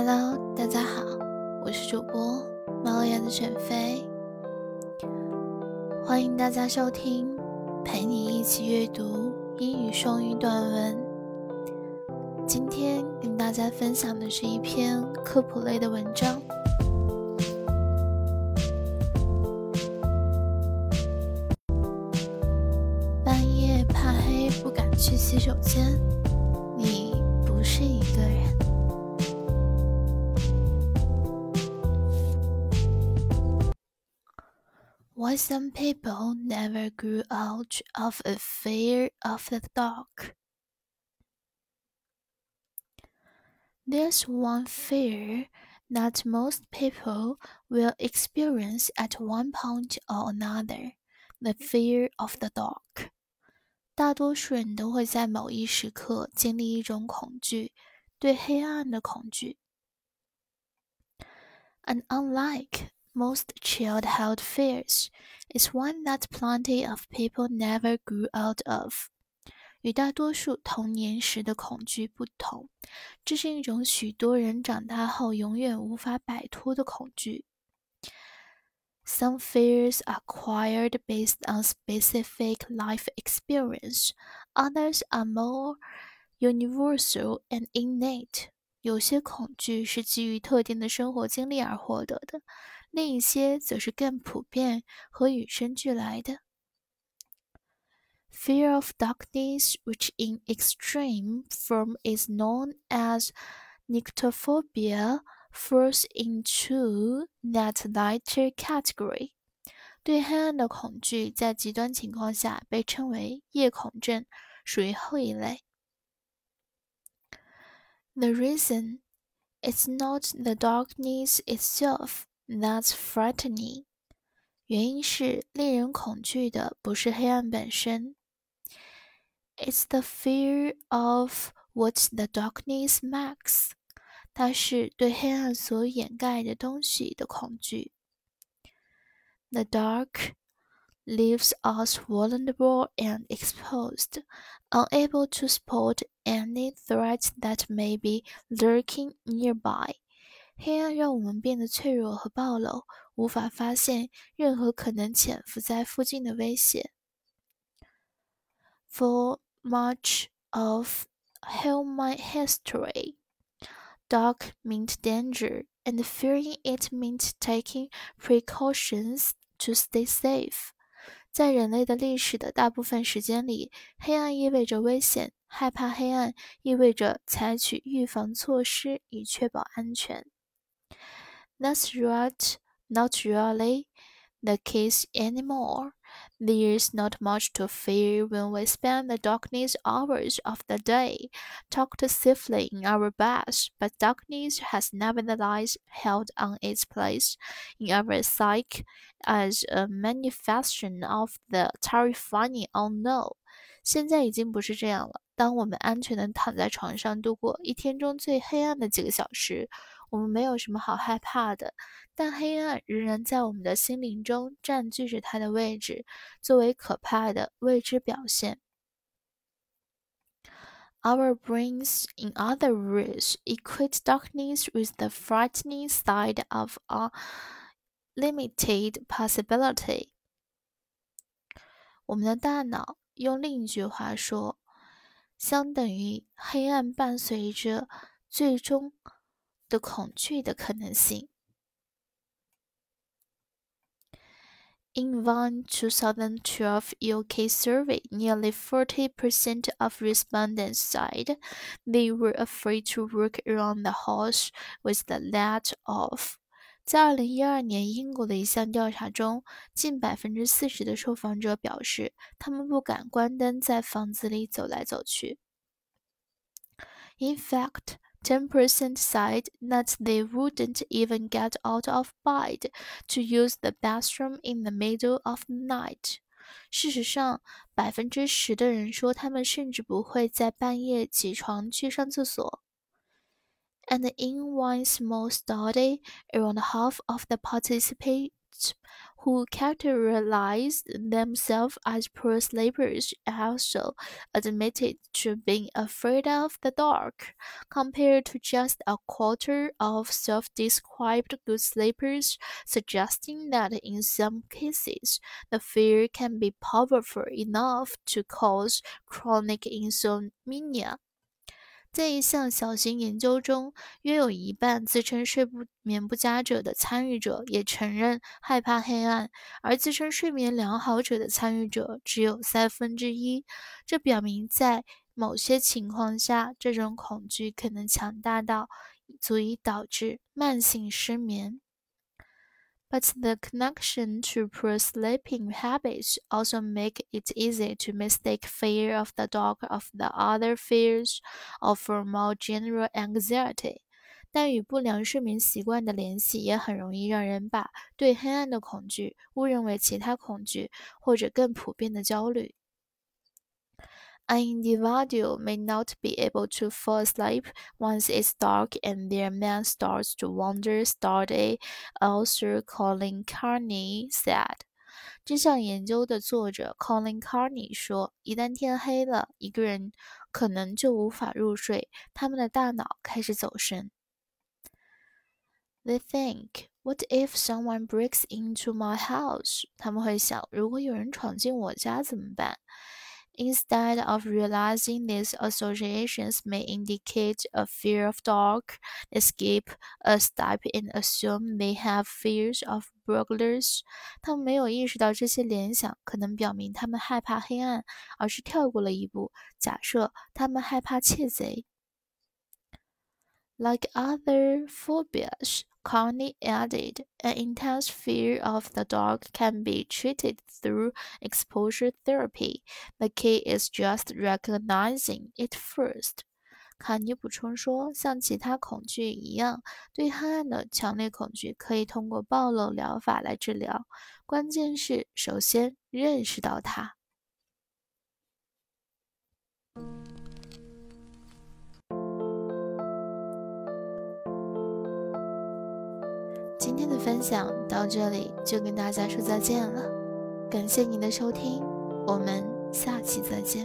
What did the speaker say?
Hello，大家好，我是主播猫眼的选妃，欢迎大家收听，陪你一起阅读英语双语短文。今天跟大家分享的是一篇科普类的文章。半夜怕黑不敢去洗手间，你不是一个人。Why some people never grew out of a fear of the dark. There's one fear that most people will experience at one point or another the fear of the dark. 大多数人都会在某一时刻经历一种恐惧，对黑暗的恐惧。And unlike most childhood fears is one that plenty of people never grew out of。与大多数童年时的恐惧不同，这是一种许多人长大后永远无法摆脱的恐惧。Some fears are acquired based on specific life experience. Others are more universal and innate. 有些恐惧是基于特定的生活经历而获得的， 另一些则是更普遍和与生俱来的。Fear of darkness, which in extreme form is known as nyctophobia, falls into that lighter category. 对黑暗的恐惧，在极端情况下被称为夜恐症，属于后一类。The reason it's not the darkness itself that's frightening. 原因是令人恐惧的不是黑暗本身，It's the fear of what the darkness makes。它是对黑暗所掩盖的东西的恐惧。The dark leaves us vulnerable and exposed, unable to spot any threat that may be lurking nearby. 黑暗让我们变得脆弱和暴露，无法发现任何可能潜伏在附近的威胁。For much of human history, dark meant danger, and fearing it meant taking precautions to stay safe. 在人类的历史的大部分时间里，黑暗意味着危险，害怕黑暗意味着采取预防措施以确保安全。That's right, not really the case anymore. There's not much to fear when we spend the darkness hours of the day tucked safely in our beds, but darkness has nevertheless held on its place in our psyche as a manifestation of the terrifying unknown. 现在已经不是这样了。当我们安全地躺在床上度过一天中最黑暗的几个小时， 我们没有什么好害怕的，但黑暗仍然在我们的心灵中占据着它的位置，作为可怕的未知表现。Our brains, in other words, equate darkness with the frightening side of a limited possibility. 我们的大脑用另一句话说，相等于黑暗伴随着最终。 的恐惧的可能性。In one 2012 UK survey, nearly 40% of respondents said they were afraid to work around the house with the light off. 在二零一二年英国的一项调查中，近百分之四十的受访者表示，他们不敢关灯在房子里走来走去。In fact, 10% said that they wouldn't even get out of bed to use the bathroom in the middle of the night. 事实上，百分之十的人说他们甚至不会在半夜起床去上厕所。And in one small study, around half of the participants who characterized themselves as pro sleepers also admitted to being afraid of the dark, compared to just a quarter of self described good sleepers, suggesting that in some cases the fear can be powerful enough to cause chronic insomnia. 在一项小型研究中，约有一半自称睡不眠不佳者的参与者也承认害怕黑暗，而自称睡眠良好者的参与者只有三分之一。这表明，在某些情况下，这种恐惧可能强大到足以导致慢性失眠。But the connection to poor sleeping habits also make it easy to mistake fear of the dark of the other fears or for more general anxiety. 但与不良睡眠习惯的联系也很容易让人把对黑暗的恐惧误认为其他恐惧或者更普遍的焦虑。 an individual may not be able to fall asleep once it's dark and their mind starts to wander, started author Colin Carney said. 这项研究的作者 Colin Carney 说：“一旦天黑了，一个人可能就无法入睡，他们的大脑开始走神。” They think, "What if someone breaks into my house?" 他们会想，如果有人闯进我家怎么办 ？Instead of realizing these associations may indicate a fear of dark, they skip a step and assume they have fears of burglars. 他们没有意识到这些联想可能表明他们害怕黑暗，而是跳过了一步，假设他们害怕窃贼。Like other phobias, Carney added, an intense fear of the dark can be treated through exposure therapy. The key is just recognizing it first. 坎尼补充说，像其他恐惧一样，对黑暗的强烈恐惧可以通过暴露疗法来治疗。关键是首先认识到它。今天的分享到这里就跟大家说再见了，感谢您的收听，我们下期再见。